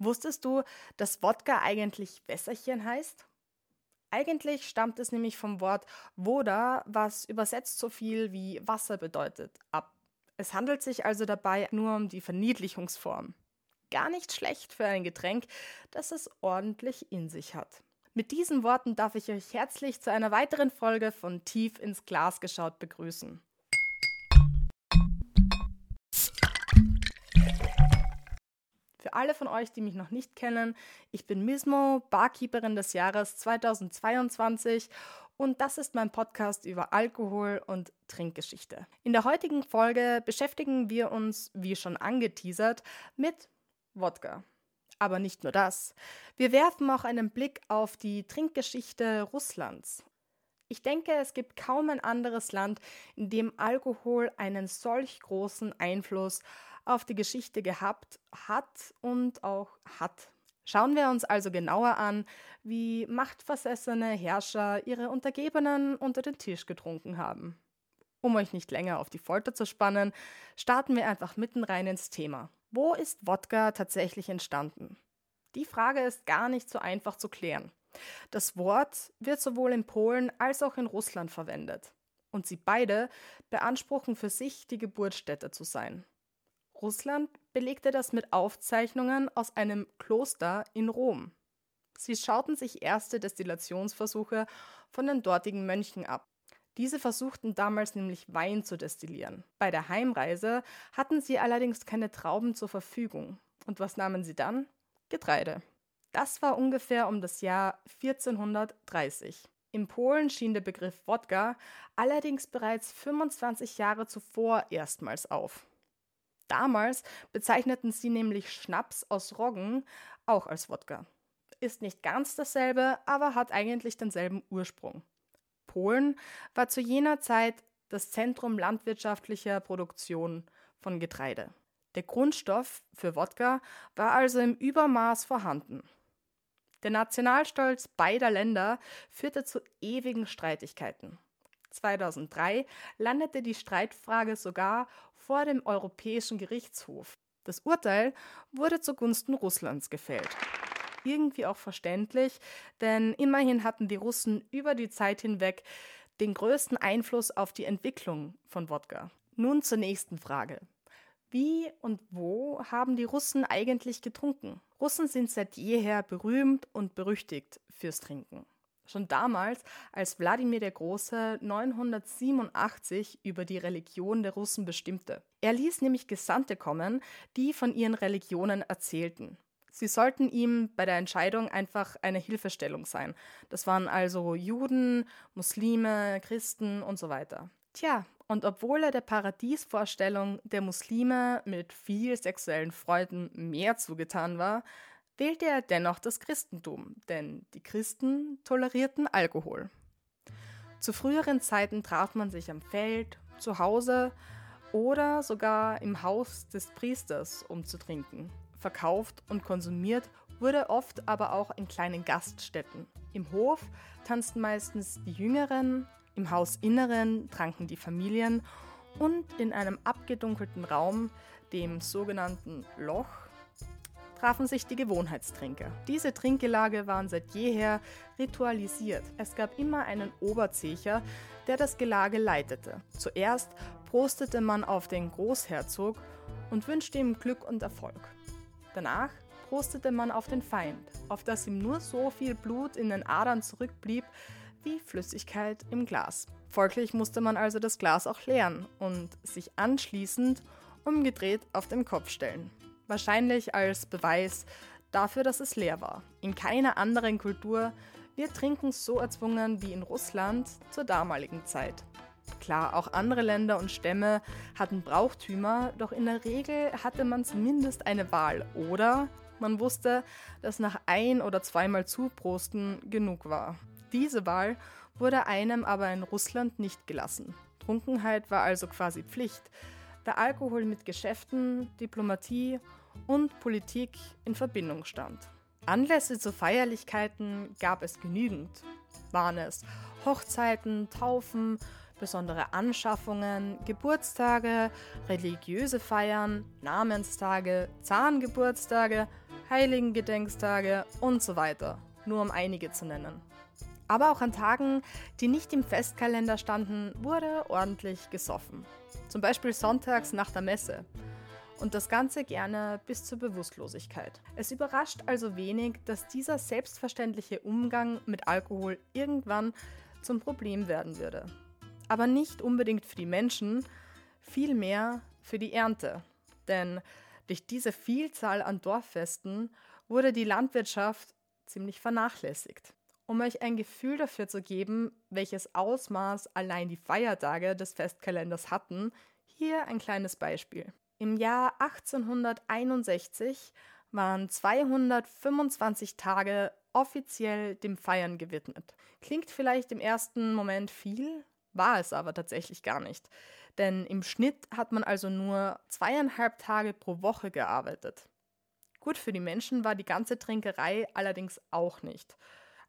Wusstest du, dass Wodka eigentlich Wässerchen heißt? Eigentlich stammt es nämlich vom Wort Voda, was übersetzt so viel wie Wasser bedeutet, ab. Es handelt sich also dabei nur um die Verniedlichungsform. Gar nicht schlecht für ein Getränk, das es ordentlich in sich hat. Mit diesen Worten darf ich euch herzlich zu einer weiteren Folge von Tief ins Glas geschaut begrüßen. Für alle von euch, die mich noch nicht kennen, ich bin Mismo, Barkeeperin des Jahres 2022 und das ist mein Podcast über Alkohol und Trinkgeschichte. In der heutigen Folge beschäftigen wir uns, wie schon angeteasert, mit Wodka. Aber nicht nur das. Wir werfen auch einen Blick auf die Trinkgeschichte Russlands. Ich denke, es gibt kaum ein anderes Land, in dem Alkohol einen solch großen Einfluss auf die Geschichte gehabt hat und auch hat. Schauen wir uns also genauer an, wie machtversessene Herrscher ihre Untergebenen unter den Tisch getrunken haben. Um euch nicht länger auf die Folter zu spannen, starten wir einfach mitten rein ins Thema. Wo ist Wodka tatsächlich entstanden? Die Frage ist gar nicht so einfach zu klären. Das Wort wird sowohl in Polen als auch in Russland verwendet. Und sie beide beanspruchen für sich, die Geburtsstätte zu sein. Russland belegte das mit Aufzeichnungen aus einem Kloster in Rom. Sie schauten sich erste Destillationsversuche von den dortigen Mönchen ab. Diese versuchten damals nämlich Wein zu destillieren. Bei der Heimreise hatten sie allerdings keine Trauben zur Verfügung. Und was nahmen sie dann? Getreide. Das war ungefähr um das Jahr 1430. In Polen schien der Begriff Wodka allerdings bereits 25 Jahre zuvor erstmals auf. Damals bezeichneten sie nämlich Schnaps aus Roggen auch als Wodka. Ist nicht ganz dasselbe, aber hat eigentlich denselben Ursprung. Polen war zu jener Zeit das Zentrum landwirtschaftlicher Produktion von Getreide. Der Grundstoff für Wodka war also im Übermaß vorhanden. Der Nationalstolz beider Länder führte zu ewigen Streitigkeiten. 2003 landete die Streitfrage sogar vor dem Europäischen Gerichtshof. Das Urteil wurde zugunsten Russlands gefällt irgendwie auch verständlich, denn immerhin hatten die Russen über die Zeit hinweg den größten Einfluss auf die Entwicklung von Wodka. Nun zur nächsten Frage. Wie und wo haben die Russen eigentlich getrunken? Russen sind seit jeher berühmt und berüchtigt fürs Trinken. Schon damals, als Wladimir der Große 987 über die Religion der Russen bestimmte. Er ließ nämlich Gesandte kommen, die von ihren Religionen erzählten. Sie sollten ihm bei der Entscheidung einfach eine Hilfestellung sein. Das waren also Juden, Muslime, Christen und so weiter. Tja, und obwohl er der Paradiesvorstellung der Muslime mit viel sexuellen Freuden mehr zugetan war, wählte er dennoch das Christentum, denn die Christen tolerierten Alkohol. Zu früheren Zeiten traf man sich am Feld, zu Hause oder sogar im Haus des Priesters, um zu trinken verkauft und konsumiert wurde oft aber auch in kleinen Gaststätten. Im Hof tanzten meistens die Jüngeren, im Hausinneren tranken die Familien und in einem abgedunkelten Raum, dem sogenannten Loch, trafen sich die Gewohnheitstrinker. Diese Trinkgelage waren seit jeher ritualisiert. Es gab immer einen Oberzecher, der das Gelage leitete. Zuerst prostete man auf den Großherzog und wünschte ihm Glück und Erfolg. Danach prostete man auf den Feind, auf dass ihm nur so viel Blut in den Adern zurückblieb wie Flüssigkeit im Glas. Folglich musste man also das Glas auch leeren und sich anschließend umgedreht auf den Kopf stellen. Wahrscheinlich als Beweis dafür, dass es leer war. In keiner anderen Kultur wird Trinken so erzwungen wie in Russland zur damaligen Zeit. Klar, auch andere Länder und Stämme hatten Brauchtümer, doch in der Regel hatte man zumindest eine Wahl oder man wusste, dass nach ein- oder zweimal Zuprosten genug war. Diese Wahl wurde einem aber in Russland nicht gelassen. Trunkenheit war also quasi Pflicht, da Alkohol mit Geschäften, Diplomatie und Politik in Verbindung stand. Anlässe zu Feierlichkeiten gab es genügend. Waren es Hochzeiten, Taufen, besondere Anschaffungen, Geburtstage, religiöse Feiern, Namenstage, Zahngeburtstage, Heiligengedenkstage und so weiter, nur um einige zu nennen. Aber auch an Tagen, die nicht im Festkalender standen, wurde ordentlich gesoffen. Zum Beispiel sonntags nach der Messe. Und das Ganze gerne bis zur Bewusstlosigkeit. Es überrascht also wenig, dass dieser selbstverständliche Umgang mit Alkohol irgendwann zum Problem werden würde. Aber nicht unbedingt für die Menschen, vielmehr für die Ernte. Denn durch diese Vielzahl an Dorffesten wurde die Landwirtschaft ziemlich vernachlässigt. Um euch ein Gefühl dafür zu geben, welches Ausmaß allein die Feiertage des Festkalenders hatten, hier ein kleines Beispiel. Im Jahr 1861 waren 225 Tage offiziell dem Feiern gewidmet. Klingt vielleicht im ersten Moment viel, war es aber tatsächlich gar nicht. Denn im Schnitt hat man also nur zweieinhalb Tage pro Woche gearbeitet. Gut für die Menschen war die ganze Trinkerei allerdings auch nicht.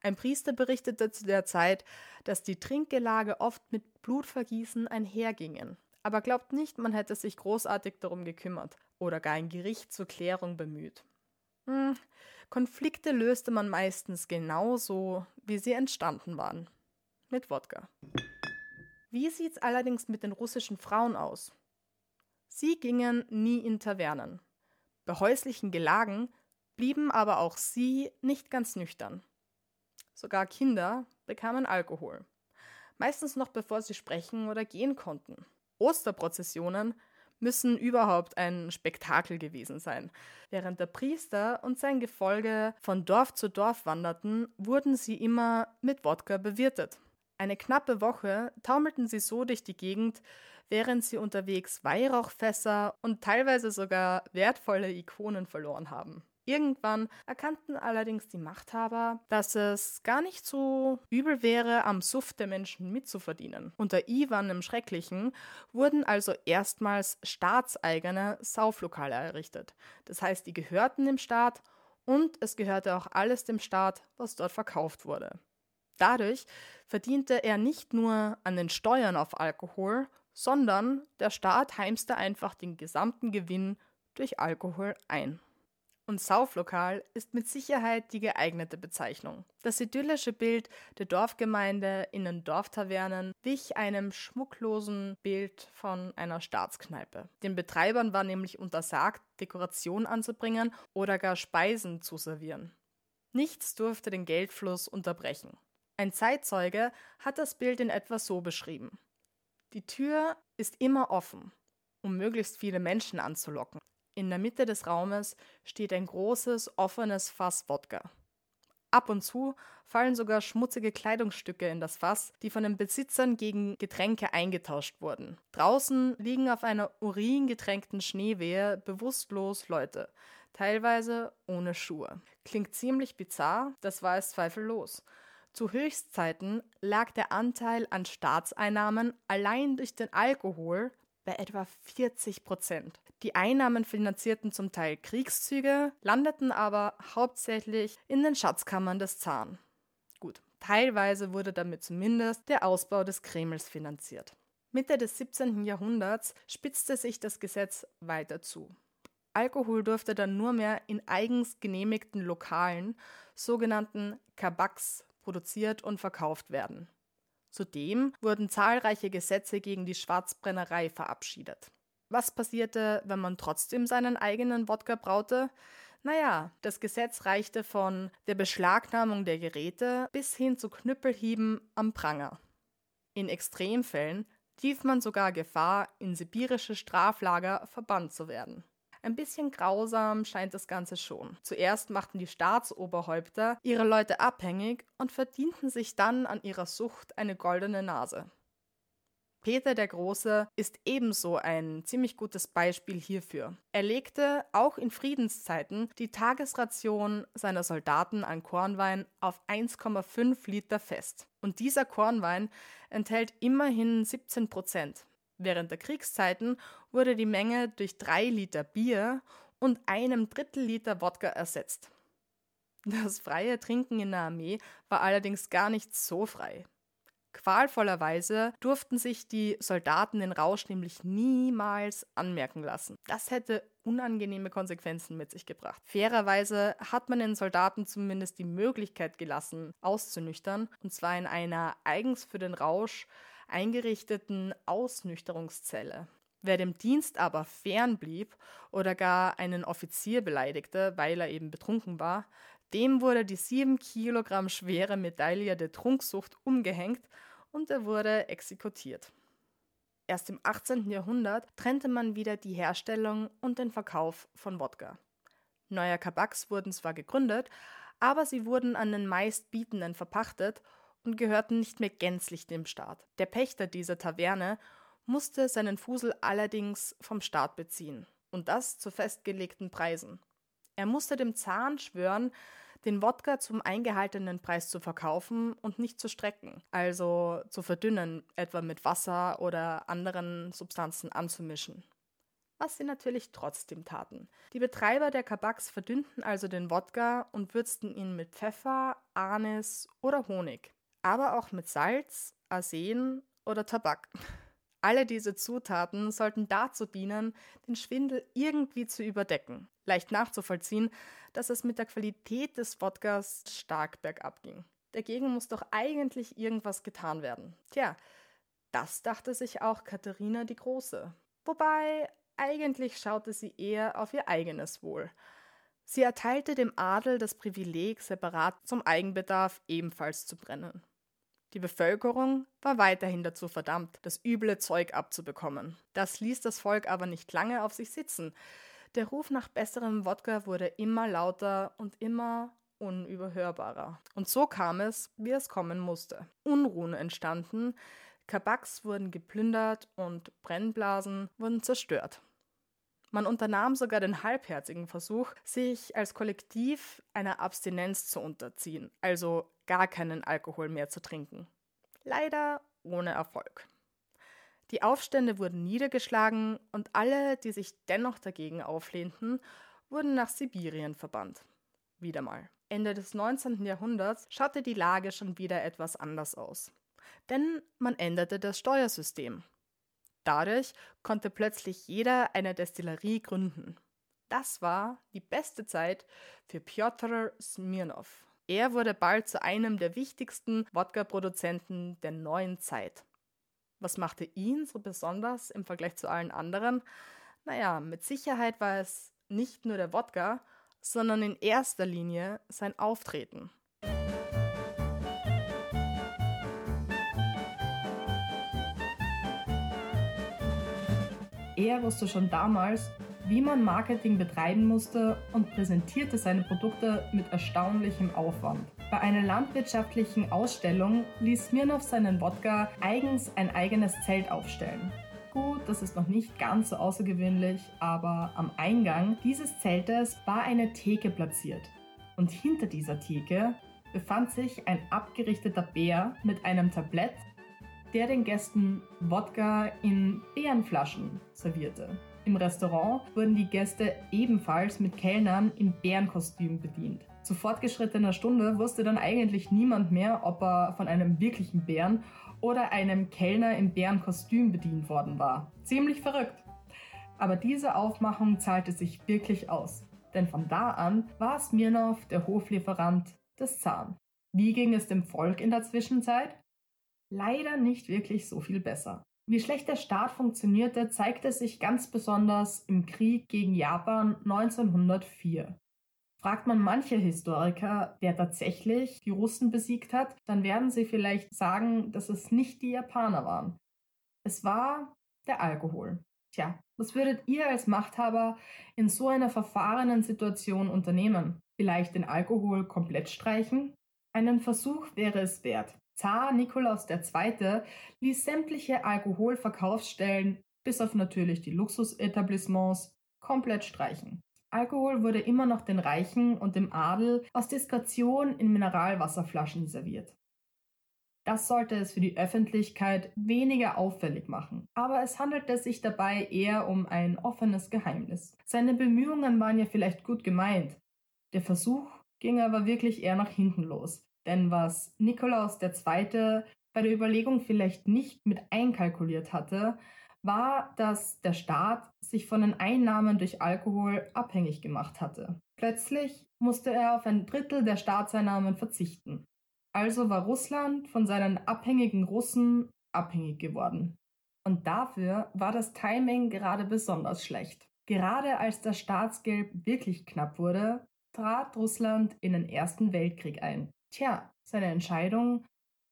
Ein Priester berichtete zu der Zeit, dass die Trinkgelage oft mit Blutvergießen einhergingen. Aber glaubt nicht, man hätte sich großartig darum gekümmert oder gar ein Gericht zur Klärung bemüht. Hm, Konflikte löste man meistens genauso, wie sie entstanden waren. Mit Wodka. Wie sieht's allerdings mit den russischen Frauen aus? Sie gingen nie in Tavernen. Bei häuslichen Gelagen blieben aber auch sie nicht ganz nüchtern. Sogar Kinder bekamen Alkohol. Meistens noch bevor sie sprechen oder gehen konnten. Osterprozessionen müssen überhaupt ein Spektakel gewesen sein. Während der Priester und sein Gefolge von Dorf zu Dorf wanderten, wurden sie immer mit Wodka bewirtet. Eine knappe Woche taumelten sie so durch die Gegend, während sie unterwegs Weihrauchfässer und teilweise sogar wertvolle Ikonen verloren haben. Irgendwann erkannten allerdings die Machthaber, dass es gar nicht so übel wäre, am Suff der Menschen mitzuverdienen. Unter Ivan im Schrecklichen wurden also erstmals staatseigene Sauflokale errichtet. Das heißt, die gehörten dem Staat und es gehörte auch alles dem Staat, was dort verkauft wurde. Dadurch verdiente er nicht nur an den Steuern auf Alkohol, sondern der Staat heimste einfach den gesamten Gewinn durch Alkohol ein und Sauflokal ist mit Sicherheit die geeignete Bezeichnung. Das idyllische Bild der Dorfgemeinde in den Dorftavernen wich einem schmucklosen Bild von einer Staatskneipe. Den Betreibern war nämlich untersagt, Dekoration anzubringen oder gar Speisen zu servieren. Nichts durfte den Geldfluss unterbrechen. Ein Zeitzeuge hat das Bild in etwa so beschrieben. Die Tür ist immer offen, um möglichst viele Menschen anzulocken. In der Mitte des Raumes steht ein großes, offenes Fass Wodka. Ab und zu fallen sogar schmutzige Kleidungsstücke in das Fass, die von den Besitzern gegen Getränke eingetauscht wurden. Draußen liegen auf einer uringetränkten Schneewehe bewusstlos Leute, teilweise ohne Schuhe. Klingt ziemlich bizarr, das war es zweifellos. Zu Höchstzeiten lag der Anteil an Staatseinnahmen allein durch den Alkohol bei etwa 40 Prozent. Die Einnahmen finanzierten zum Teil Kriegszüge, landeten aber hauptsächlich in den Schatzkammern des Zaren. Gut, teilweise wurde damit zumindest der Ausbau des Kremls finanziert. Mitte des 17. Jahrhunderts spitzte sich das Gesetz weiter zu. Alkohol durfte dann nur mehr in eigens genehmigten Lokalen, sogenannten Kabaks, produziert und verkauft werden. Zudem wurden zahlreiche Gesetze gegen die Schwarzbrennerei verabschiedet. Was passierte, wenn man trotzdem seinen eigenen Wodka braute? Naja, das Gesetz reichte von der Beschlagnahmung der Geräte bis hin zu Knüppelhieben am Pranger. In Extremfällen lief man sogar Gefahr, in sibirische Straflager verbannt zu werden. Ein bisschen grausam scheint das Ganze schon. Zuerst machten die Staatsoberhäupter ihre Leute abhängig und verdienten sich dann an ihrer Sucht eine goldene Nase. Peter der Große ist ebenso ein ziemlich gutes Beispiel hierfür. Er legte auch in Friedenszeiten die Tagesration seiner Soldaten an Kornwein auf 1,5 Liter fest. Und dieser Kornwein enthält immerhin 17 Prozent. Während der Kriegszeiten wurde die Menge durch drei Liter Bier und einem Drittel Liter Wodka ersetzt. Das freie Trinken in der Armee war allerdings gar nicht so frei. Qualvollerweise durften sich die Soldaten den Rausch nämlich niemals anmerken lassen. Das hätte unangenehme Konsequenzen mit sich gebracht. Fairerweise hat man den Soldaten zumindest die Möglichkeit gelassen, auszunüchtern, und zwar in einer eigens für den Rausch eingerichteten Ausnüchterungszelle. Wer dem Dienst aber fernblieb oder gar einen Offizier beleidigte, weil er eben betrunken war, dem wurde die sieben Kilogramm schwere Medaille der Trunksucht umgehängt und er wurde exekutiert. Erst im 18. Jahrhundert trennte man wieder die Herstellung und den Verkauf von Wodka. Neue Kabaks wurden zwar gegründet, aber sie wurden an den meistbietenden verpachtet und gehörten nicht mehr gänzlich dem Staat. Der Pächter dieser Taverne musste seinen Fusel allerdings vom Staat beziehen und das zu festgelegten Preisen. Er musste dem Zahn schwören, den Wodka zum eingehaltenen Preis zu verkaufen und nicht zu strecken, also zu verdünnen, etwa mit Wasser oder anderen Substanzen anzumischen. Was sie natürlich trotzdem taten. Die Betreiber der Kabaks verdünnten also den Wodka und würzten ihn mit Pfeffer, Anis oder Honig, aber auch mit Salz, Arsen oder Tabak. Alle diese Zutaten sollten dazu dienen, den Schwindel irgendwie zu überdecken. Leicht nachzuvollziehen, dass es mit der Qualität des Wodkas stark bergab ging. Dagegen muss doch eigentlich irgendwas getan werden. Tja, das dachte sich auch Katharina die Große. Wobei eigentlich schaute sie eher auf ihr eigenes Wohl. Sie erteilte dem Adel das Privileg, separat zum Eigenbedarf ebenfalls zu brennen. Die Bevölkerung war weiterhin dazu verdammt, das üble Zeug abzubekommen. Das ließ das Volk aber nicht lange auf sich sitzen. Der Ruf nach besserem Wodka wurde immer lauter und immer unüberhörbarer. Und so kam es, wie es kommen musste. Unruhen entstanden, Kabaks wurden geplündert und Brennblasen wurden zerstört. Man unternahm sogar den halbherzigen Versuch, sich als Kollektiv einer Abstinenz zu unterziehen, also gar keinen Alkohol mehr zu trinken. Leider ohne Erfolg. Die Aufstände wurden niedergeschlagen und alle, die sich dennoch dagegen auflehnten, wurden nach Sibirien verbannt. Wieder mal. Ende des 19. Jahrhunderts schaute die Lage schon wieder etwas anders aus. Denn man änderte das Steuersystem. Dadurch konnte plötzlich jeder eine Destillerie gründen. Das war die beste Zeit für Piotr Smirnov. Er wurde bald zu einem der wichtigsten Wodka-Produzenten der neuen Zeit. Was machte ihn so besonders im Vergleich zu allen anderen? Naja, mit Sicherheit war es nicht nur der Wodka, sondern in erster Linie sein Auftreten. Er wusste schon damals, wie man Marketing betreiben musste und präsentierte seine Produkte mit erstaunlichem Aufwand. Bei einer landwirtschaftlichen Ausstellung ließ Smirnov seinen Wodka eigens ein eigenes Zelt aufstellen. Gut, das ist noch nicht ganz so außergewöhnlich, aber am Eingang dieses Zeltes war eine Theke platziert. Und hinter dieser Theke befand sich ein abgerichteter Bär mit einem Tablett der den Gästen Wodka in Bärenflaschen servierte. Im Restaurant wurden die Gäste ebenfalls mit Kellnern in Bärenkostüm bedient. Zu fortgeschrittener Stunde wusste dann eigentlich niemand mehr, ob er von einem wirklichen Bären oder einem Kellner im Bärenkostüm bedient worden war. Ziemlich verrückt. Aber diese Aufmachung zahlte sich wirklich aus. Denn von da an war Smirnov der Hoflieferant des Zahn. Wie ging es dem Volk in der Zwischenzeit? leider nicht wirklich so viel besser. Wie schlecht der Staat funktionierte, zeigte sich ganz besonders im Krieg gegen Japan 1904. Fragt man manche Historiker, wer tatsächlich die Russen besiegt hat, dann werden sie vielleicht sagen, dass es nicht die Japaner waren. Es war der Alkohol. Tja, was würdet ihr als Machthaber in so einer verfahrenen Situation unternehmen? Vielleicht den Alkohol komplett streichen? Einen Versuch wäre es wert. Zar Nikolaus II. ließ sämtliche Alkoholverkaufsstellen, bis auf natürlich die Luxusetablissements, komplett streichen. Alkohol wurde immer noch den Reichen und dem Adel aus Diskretion in Mineralwasserflaschen serviert. Das sollte es für die Öffentlichkeit weniger auffällig machen. Aber es handelte sich dabei eher um ein offenes Geheimnis. Seine Bemühungen waren ja vielleicht gut gemeint. Der Versuch ging aber wirklich eher nach hinten los. Denn was Nikolaus II. bei der Überlegung vielleicht nicht mit einkalkuliert hatte, war, dass der Staat sich von den Einnahmen durch Alkohol abhängig gemacht hatte. Plötzlich musste er auf ein Drittel der Staatseinnahmen verzichten. Also war Russland von seinen abhängigen Russen abhängig geworden. Und dafür war das Timing gerade besonders schlecht. Gerade als das Staatsgeld wirklich knapp wurde, trat Russland in den Ersten Weltkrieg ein. Tja, seine Entscheidung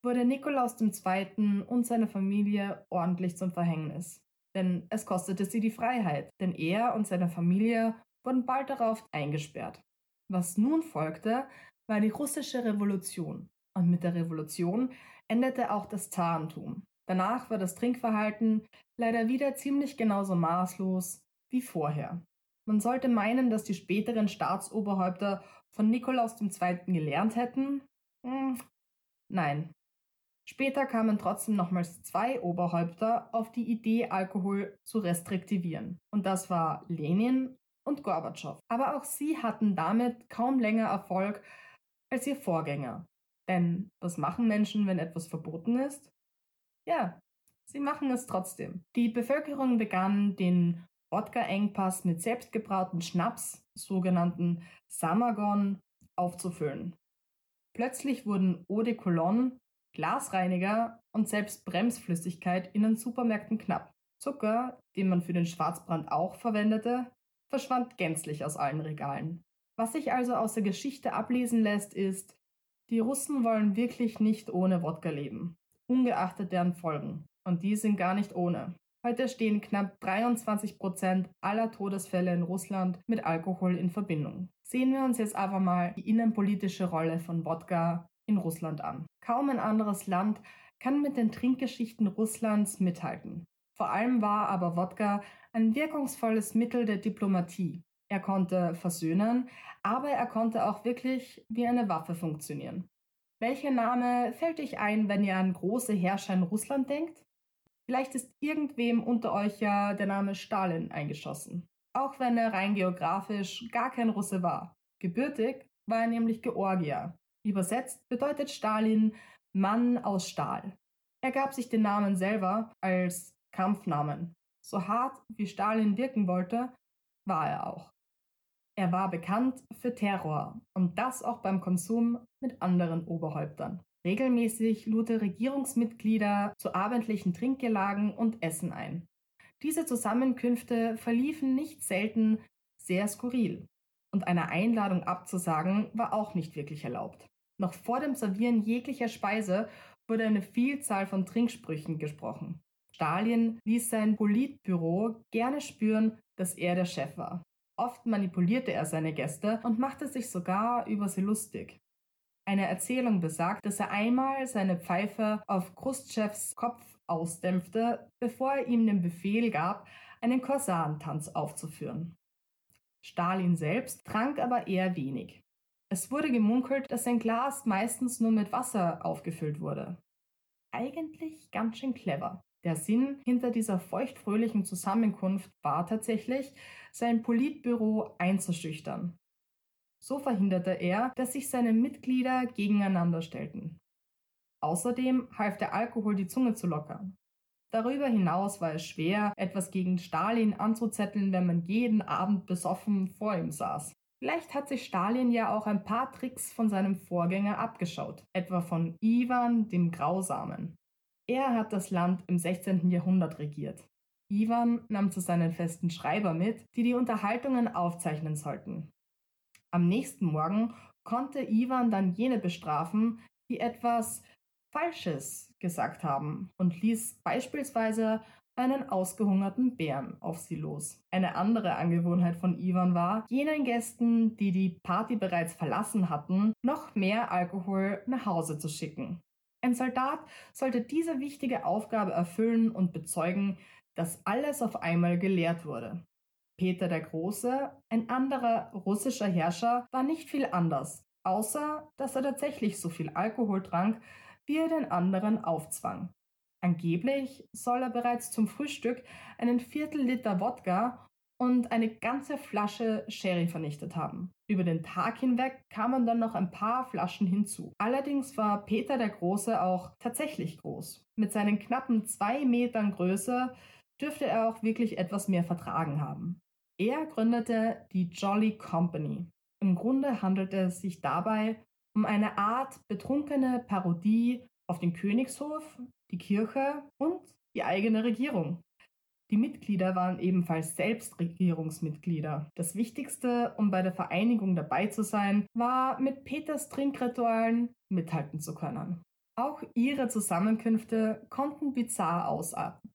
wurde Nikolaus II. und seine Familie ordentlich zum Verhängnis. Denn es kostete sie die Freiheit, denn er und seine Familie wurden bald darauf eingesperrt. Was nun folgte, war die russische Revolution. Und mit der Revolution endete auch das Zarentum. Danach war das Trinkverhalten leider wieder ziemlich genauso maßlos wie vorher. Man sollte meinen, dass die späteren Staatsoberhäupter von Nikolaus II. gelernt hätten. Hm, nein. Später kamen trotzdem nochmals zwei Oberhäupter auf die Idee, Alkohol zu restriktivieren. Und das war Lenin und Gorbatschow. Aber auch sie hatten damit kaum länger Erfolg als ihr Vorgänger. Denn was machen Menschen, wenn etwas verboten ist? Ja, sie machen es trotzdem. Die Bevölkerung begann den Wodka-Engpass mit selbstgebrauten Schnaps, sogenannten Samagon, aufzufüllen. Plötzlich wurden Eau de Cologne, Glasreiniger und selbst Bremsflüssigkeit in den Supermärkten knapp. Zucker, den man für den Schwarzbrand auch verwendete, verschwand gänzlich aus allen Regalen. Was sich also aus der Geschichte ablesen lässt, ist, die Russen wollen wirklich nicht ohne Wodka leben, ungeachtet deren Folgen. Und die sind gar nicht ohne. Heute stehen knapp 23 Prozent aller Todesfälle in Russland mit Alkohol in Verbindung. Sehen wir uns jetzt aber mal die innenpolitische Rolle von Wodka in Russland an. Kaum ein anderes Land kann mit den Trinkgeschichten Russlands mithalten. Vor allem war aber Wodka ein wirkungsvolles Mittel der Diplomatie. Er konnte versöhnen, aber er konnte auch wirklich wie eine Waffe funktionieren. Welcher Name fällt euch ein, wenn ihr an große Herrscher in Russland denkt? Vielleicht ist irgendwem unter euch ja der Name Stalin eingeschossen. Auch wenn er rein geografisch gar kein Russe war. Gebürtig war er nämlich Georgier. Übersetzt bedeutet Stalin Mann aus Stahl. Er gab sich den Namen selber als Kampfnamen. So hart wie Stalin wirken wollte, war er auch. Er war bekannt für Terror und das auch beim Konsum mit anderen Oberhäuptern. Regelmäßig lud er Regierungsmitglieder zu abendlichen Trinkgelagen und Essen ein. Diese Zusammenkünfte verliefen nicht selten sehr skurril, und eine Einladung abzusagen war auch nicht wirklich erlaubt. Noch vor dem Servieren jeglicher Speise wurde eine Vielzahl von Trinksprüchen gesprochen. Stalin ließ sein Politbüro gerne spüren, dass er der Chef war. Oft manipulierte er seine Gäste und machte sich sogar über sie lustig. Eine Erzählung besagt, dass er einmal seine Pfeife auf Khrushchevs Kopf ausdämpfte, bevor er ihm den Befehl gab, einen Korsarentanz aufzuführen. Stalin selbst trank aber eher wenig. Es wurde gemunkelt, dass sein Glas meistens nur mit Wasser aufgefüllt wurde. Eigentlich ganz schön clever. Der Sinn hinter dieser feuchtfröhlichen Zusammenkunft war tatsächlich, sein Politbüro einzuschüchtern so verhinderte er, dass sich seine Mitglieder gegeneinander stellten. Außerdem half der Alkohol die Zunge zu lockern. Darüber hinaus war es schwer, etwas gegen Stalin anzuzetteln, wenn man jeden Abend besoffen vor ihm saß. Vielleicht hat sich Stalin ja auch ein paar Tricks von seinem Vorgänger abgeschaut, etwa von Ivan dem Grausamen. Er hat das Land im 16. Jahrhundert regiert. Ivan nahm zu seinen festen Schreiber mit, die die Unterhaltungen aufzeichnen sollten. Am nächsten Morgen konnte Ivan dann jene bestrafen, die etwas Falsches gesagt haben und ließ beispielsweise einen ausgehungerten Bären auf sie los. Eine andere Angewohnheit von Ivan war, jenen Gästen, die die Party bereits verlassen hatten, noch mehr Alkohol nach Hause zu schicken. Ein Soldat sollte diese wichtige Aufgabe erfüllen und bezeugen, dass alles auf einmal geleert wurde. Peter der Große, ein anderer russischer Herrscher, war nicht viel anders, außer dass er tatsächlich so viel Alkohol trank, wie er den anderen aufzwang. Angeblich soll er bereits zum Frühstück einen Viertel Liter Wodka und eine ganze Flasche Sherry vernichtet haben. Über den Tag hinweg kamen dann noch ein paar Flaschen hinzu. Allerdings war Peter der Große auch tatsächlich groß. Mit seinen knappen zwei Metern Größe dürfte er auch wirklich etwas mehr vertragen haben. Er gründete die Jolly Company. Im Grunde handelte es sich dabei um eine Art betrunkene Parodie auf den Königshof, die Kirche und die eigene Regierung. Die Mitglieder waren ebenfalls selbst Regierungsmitglieder. Das Wichtigste, um bei der Vereinigung dabei zu sein, war, mit Peters Trinkritualen mithalten zu können. Auch ihre Zusammenkünfte konnten bizarr ausarten.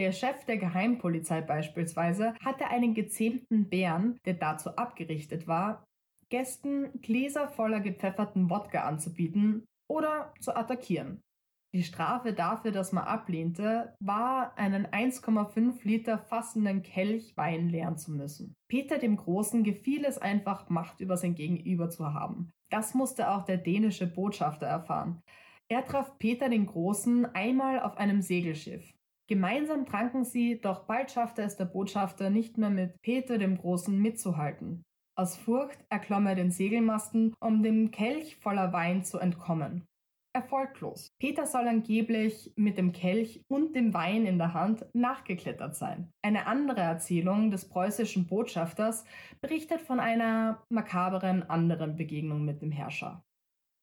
Der Chef der Geheimpolizei beispielsweise hatte einen gezähmten Bären, der dazu abgerichtet war, Gästen Gläser voller gepfefferten Wodka anzubieten oder zu attackieren. Die Strafe dafür, dass man ablehnte, war, einen 1,5 Liter fassenden Kelch Wein leeren zu müssen. Peter dem Großen gefiel es einfach, Macht über sein Gegenüber zu haben. Das musste auch der dänische Botschafter erfahren. Er traf Peter den Großen einmal auf einem Segelschiff. Gemeinsam tranken sie, doch bald schaffte es der Botschafter nicht mehr mit Peter dem Großen mitzuhalten. Aus Furcht erklomm er den Segelmasten, um dem Kelch voller Wein zu entkommen erfolglos. Peter soll angeblich mit dem Kelch und dem Wein in der Hand nachgeklettert sein. Eine andere Erzählung des preußischen Botschafters berichtet von einer makaberen anderen Begegnung mit dem Herrscher.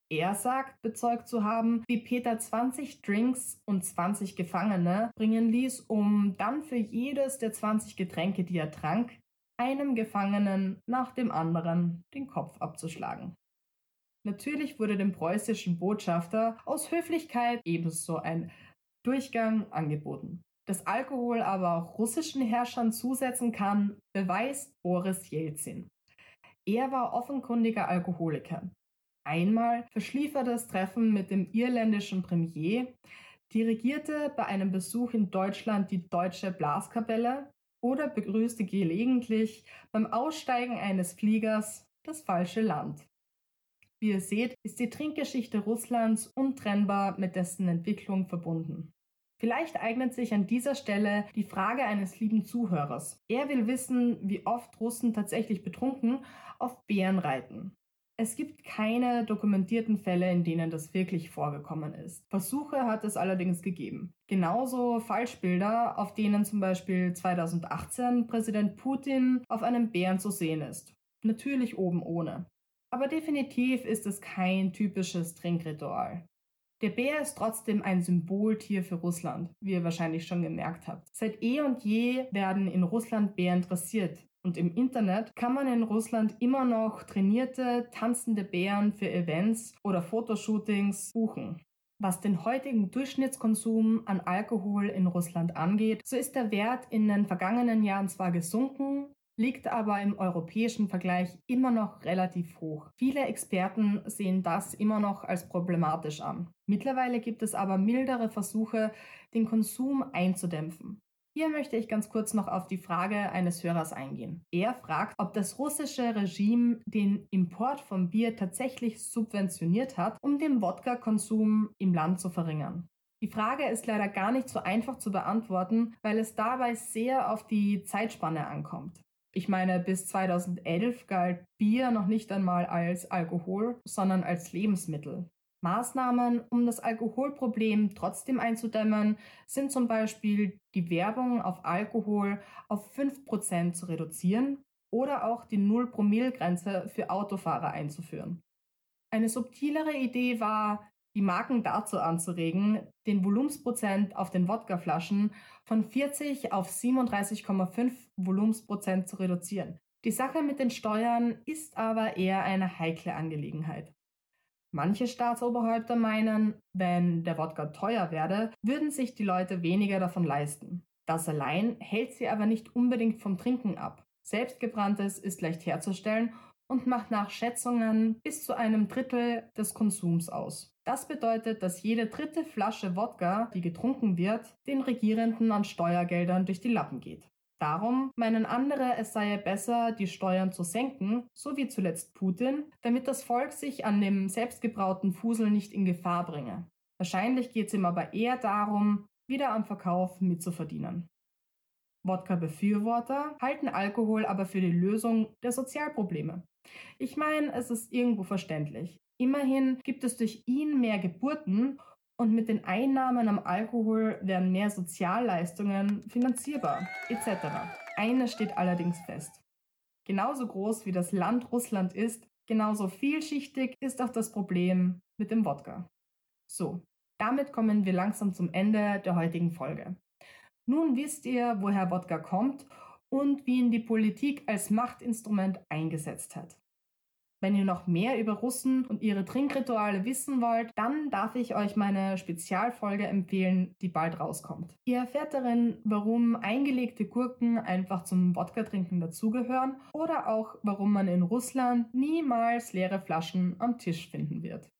Er sagt, bezeugt zu haben, wie Peter 20 Drinks und 20 Gefangene bringen ließ, um dann für jedes der 20 Getränke, die er trank, einem Gefangenen nach dem anderen den Kopf abzuschlagen. Natürlich wurde dem preußischen Botschafter aus Höflichkeit ebenso ein Durchgang angeboten. Dass Alkohol aber auch russischen Herrschern zusetzen kann, beweist Boris Jelzin. Er war offenkundiger Alkoholiker. Einmal verschlief er das Treffen mit dem irländischen Premier, dirigierte bei einem Besuch in Deutschland die deutsche Blaskapelle oder begrüßte gelegentlich beim Aussteigen eines Fliegers das falsche Land. Wie ihr seht, ist die Trinkgeschichte Russlands untrennbar mit dessen Entwicklung verbunden. Vielleicht eignet sich an dieser Stelle die Frage eines lieben Zuhörers. Er will wissen, wie oft Russen tatsächlich betrunken auf Bären reiten. Es gibt keine dokumentierten Fälle, in denen das wirklich vorgekommen ist. Versuche hat es allerdings gegeben. Genauso Falschbilder, auf denen zum Beispiel 2018 Präsident Putin auf einem Bären zu sehen ist. Natürlich oben ohne. Aber definitiv ist es kein typisches Trinkritual. Der Bär ist trotzdem ein Symboltier für Russland, wie ihr wahrscheinlich schon gemerkt habt. Seit eh und je werden in Russland Bären dressiert. Und im Internet kann man in Russland immer noch trainierte, tanzende Bären für Events oder Fotoshootings buchen. Was den heutigen Durchschnittskonsum an Alkohol in Russland angeht, so ist der Wert in den vergangenen Jahren zwar gesunken, liegt aber im europäischen Vergleich immer noch relativ hoch. Viele Experten sehen das immer noch als problematisch an. Mittlerweile gibt es aber mildere Versuche, den Konsum einzudämpfen. Hier möchte ich ganz kurz noch auf die Frage eines Hörers eingehen. Er fragt, ob das russische Regime den Import von Bier tatsächlich subventioniert hat, um den Wodka-Konsum im Land zu verringern. Die Frage ist leider gar nicht so einfach zu beantworten, weil es dabei sehr auf die Zeitspanne ankommt. Ich meine, bis 2011 galt Bier noch nicht einmal als Alkohol, sondern als Lebensmittel. Maßnahmen, um das Alkoholproblem trotzdem einzudämmen, sind zum Beispiel die Werbung auf Alkohol auf 5% zu reduzieren oder auch die Null-Promille-Grenze für Autofahrer einzuführen. Eine subtilere Idee war, die Marken dazu anzuregen, den Volumensprozent auf den Wodkaflaschen von 40 auf 37,5 Volumensprozent zu reduzieren. Die Sache mit den Steuern ist aber eher eine heikle Angelegenheit. Manche Staatsoberhäupter meinen, wenn der Wodka teuer werde, würden sich die Leute weniger davon leisten. Das allein hält sie aber nicht unbedingt vom Trinken ab. Selbstgebranntes ist leicht herzustellen und macht nach Schätzungen bis zu einem Drittel des Konsums aus. Das bedeutet, dass jede dritte Flasche Wodka, die getrunken wird, den Regierenden an Steuergeldern durch die Lappen geht. Darum meinen andere, es sei besser, die Steuern zu senken, so wie zuletzt Putin, damit das Volk sich an dem selbstgebrauten Fusel nicht in Gefahr bringe. Wahrscheinlich geht es ihm aber eher darum, wieder am Verkauf mitzuverdienen. Wodka-Befürworter halten Alkohol aber für die Lösung der Sozialprobleme. Ich meine, es ist irgendwo verständlich. Immerhin gibt es durch ihn mehr Geburten und mit den Einnahmen am Alkohol werden mehr Sozialleistungen finanzierbar etc. Eines steht allerdings fest. Genauso groß wie das Land Russland ist, genauso vielschichtig ist auch das Problem mit dem Wodka. So, damit kommen wir langsam zum Ende der heutigen Folge. Nun wisst ihr, woher Wodka kommt und wie ihn die Politik als Machtinstrument eingesetzt hat. Wenn ihr noch mehr über Russen und ihre Trinkrituale wissen wollt, dann darf ich euch meine Spezialfolge empfehlen, die bald rauskommt. Ihr erfährt darin, warum eingelegte Gurken einfach zum Wodka-Trinken dazugehören oder auch warum man in Russland niemals leere Flaschen am Tisch finden wird.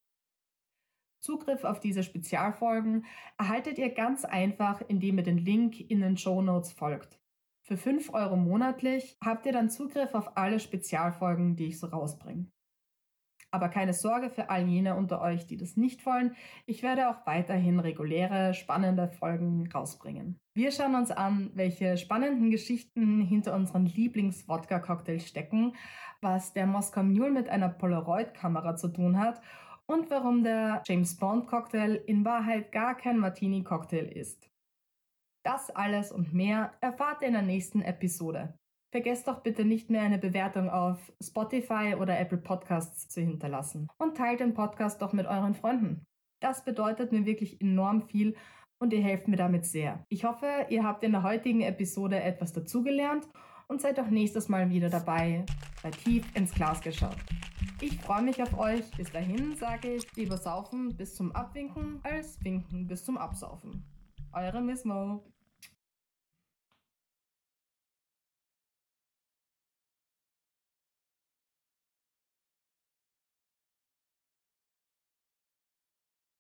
Zugriff auf diese Spezialfolgen erhaltet ihr ganz einfach, indem ihr den Link in den Show Notes folgt. Für 5 Euro monatlich habt ihr dann Zugriff auf alle Spezialfolgen, die ich so rausbringe. Aber keine Sorge für all jene unter euch, die das nicht wollen. Ich werde auch weiterhin reguläre, spannende Folgen rausbringen. Wir schauen uns an, welche spannenden Geschichten hinter unseren Lieblings-Wodka-Cocktails stecken, was der Moskau Mule mit einer Polaroid-Kamera zu tun hat und warum der James Bond-Cocktail in Wahrheit gar kein Martini-Cocktail ist. Das alles und mehr erfahrt ihr in der nächsten Episode. Vergesst doch bitte nicht mehr eine Bewertung auf Spotify oder Apple Podcasts zu hinterlassen und teilt den Podcast doch mit euren Freunden. Das bedeutet mir wirklich enorm viel und ihr helft mir damit sehr. Ich hoffe, ihr habt in der heutigen Episode etwas dazugelernt und seid auch nächstes Mal wieder dabei bei Tief ins Glas geschaut. Ich freue mich auf euch. Bis dahin sage ich lieber saufen bis zum Abwinken als winken bis zum Absaufen. Eure Miss Mo.